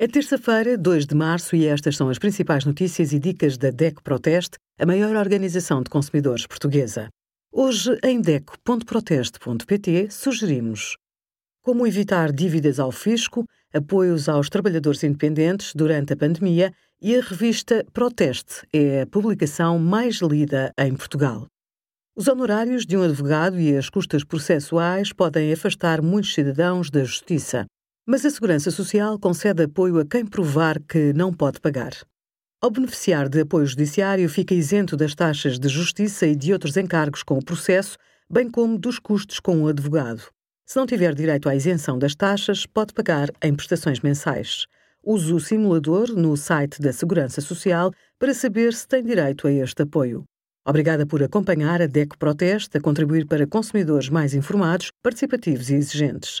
É terça-feira, 2 de março, e estas são as principais notícias e dicas da DECO Proteste, a maior organização de consumidores portuguesa. Hoje, em DECO.proteste.pt, sugerimos como evitar dívidas ao fisco, apoios aos trabalhadores independentes durante a pandemia e a revista Proteste é a publicação mais lida em Portugal. Os honorários de um advogado e as custas processuais podem afastar muitos cidadãos da justiça mas a Segurança Social concede apoio a quem provar que não pode pagar. Ao beneficiar de apoio judiciário, fica isento das taxas de justiça e de outros encargos com o processo, bem como dos custos com o advogado. Se não tiver direito à isenção das taxas, pode pagar em prestações mensais. Use o simulador no site da Segurança Social para saber se tem direito a este apoio. Obrigada por acompanhar a DECO Proteste a contribuir para consumidores mais informados, participativos e exigentes.